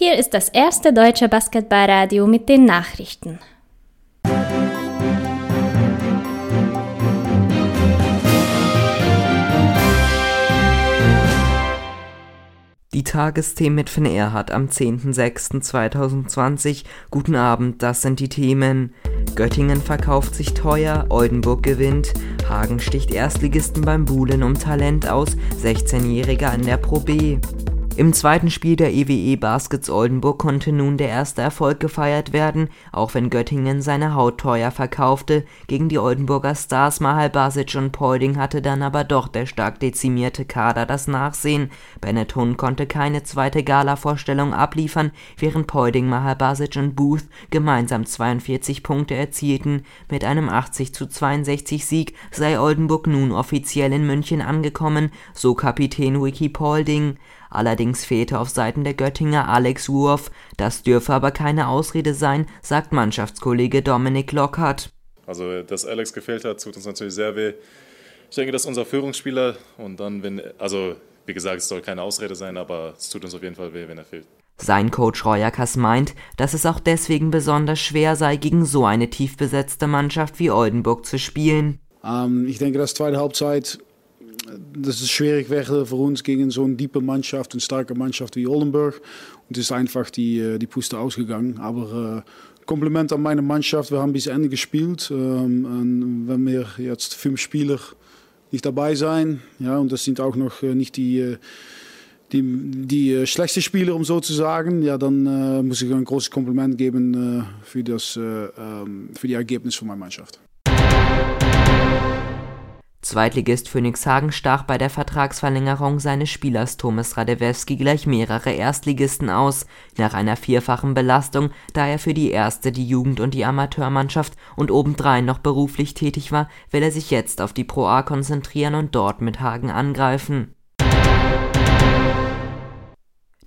Hier ist das erste deutsche Basketballradio mit den Nachrichten. Die Tagesthemen mit Finn Erhardt am 10.06.2020. Guten Abend, das sind die Themen. Göttingen verkauft sich teuer, Oldenburg gewinnt, Hagen sticht Erstligisten beim Buhlen um Talent aus, 16-Jähriger in der Pro B. Im zweiten Spiel der EWE e Baskets Oldenburg konnte nun der erste Erfolg gefeiert werden, auch wenn Göttingen seine Haut teuer verkaufte. Gegen die Oldenburger Stars Mahal Basic und Polding hatte dann aber doch der stark dezimierte Kader das Nachsehen. Benetton konnte keine zweite Gala-Vorstellung abliefern, während Polding, Mahal Basic und Booth gemeinsam 42 Punkte erzielten. Mit einem 80 zu 62 Sieg sei Oldenburg nun offiziell in München angekommen, so Kapitän Wiki Polding. Allerdings fehlte auf Seiten der Göttinger Alex Wurf, das dürfe aber keine Ausrede sein, sagt Mannschaftskollege Dominik Lockhart. Also, dass Alex gefehlt hat, tut uns natürlich sehr weh. Ich denke, das ist unser Führungsspieler und dann, wenn, also wie gesagt, es soll keine Ausrede sein, aber es tut uns auf jeden Fall weh, wenn er fehlt. Sein Coach Royakas meint, dass es auch deswegen besonders schwer sei, gegen so eine tief besetzte Mannschaft wie Oldenburg zu spielen. Ähm, ich denke, dass zweite Halbzeit das ist schwierig wäre für uns gegen so eine tiefe Mannschaft und starke Mannschaft wie Oldenburg. Und ist einfach die, äh, die Puste ausgegangen. Aber äh, Kompliment an meine Mannschaft. Wir haben bis Ende gespielt. Ähm, wenn wir jetzt fünf Spieler nicht dabei sein, ja, und das sind auch noch äh, nicht die, äh, die, die schlechteste Spieler, um so zu sagen, ja, dann äh, muss ich ein großes Kompliment geben äh, für, das, ähm, für die Ergebnisse von meiner Mannschaft. Zweitligist Phoenix Hagen stach bei der Vertragsverlängerung seines Spielers Thomas Radewewski gleich mehrere Erstligisten aus, nach einer vierfachen Belastung, da er für die erste, die Jugend und die Amateurmannschaft und obendrein noch beruflich tätig war, will er sich jetzt auf die Pro A konzentrieren und dort mit Hagen angreifen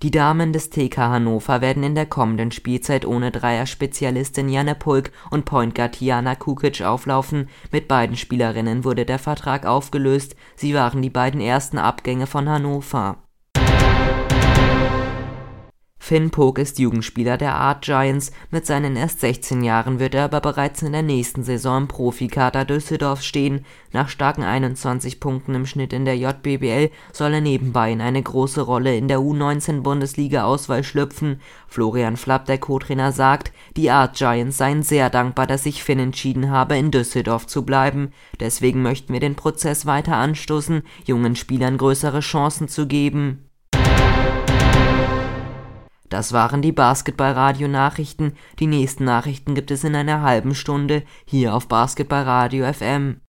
die Damen des TK Hannover werden in der kommenden Spielzeit ohne Dreier-Spezialistin Janne Pulk und Point Guard Jana Kukic auflaufen. Mit beiden Spielerinnen wurde der Vertrag aufgelöst. Sie waren die beiden ersten Abgänge von Hannover Finn Pog ist Jugendspieler der Art Giants, mit seinen erst 16 Jahren wird er aber bereits in der nächsten Saison im Profikader Düsseldorf stehen. Nach starken 21 Punkten im Schnitt in der JBBL soll er nebenbei in eine große Rolle in der U19-Bundesliga-Auswahl schlüpfen. Florian Flapp, der Co-Trainer, sagt, die Art Giants seien sehr dankbar, dass sich Finn entschieden habe, in Düsseldorf zu bleiben. Deswegen möchten wir den Prozess weiter anstoßen, jungen Spielern größere Chancen zu geben das waren die Basketballradio-Nachrichten. Die nächsten Nachrichten gibt es in einer halben Stunde hier auf Basketballradio FM.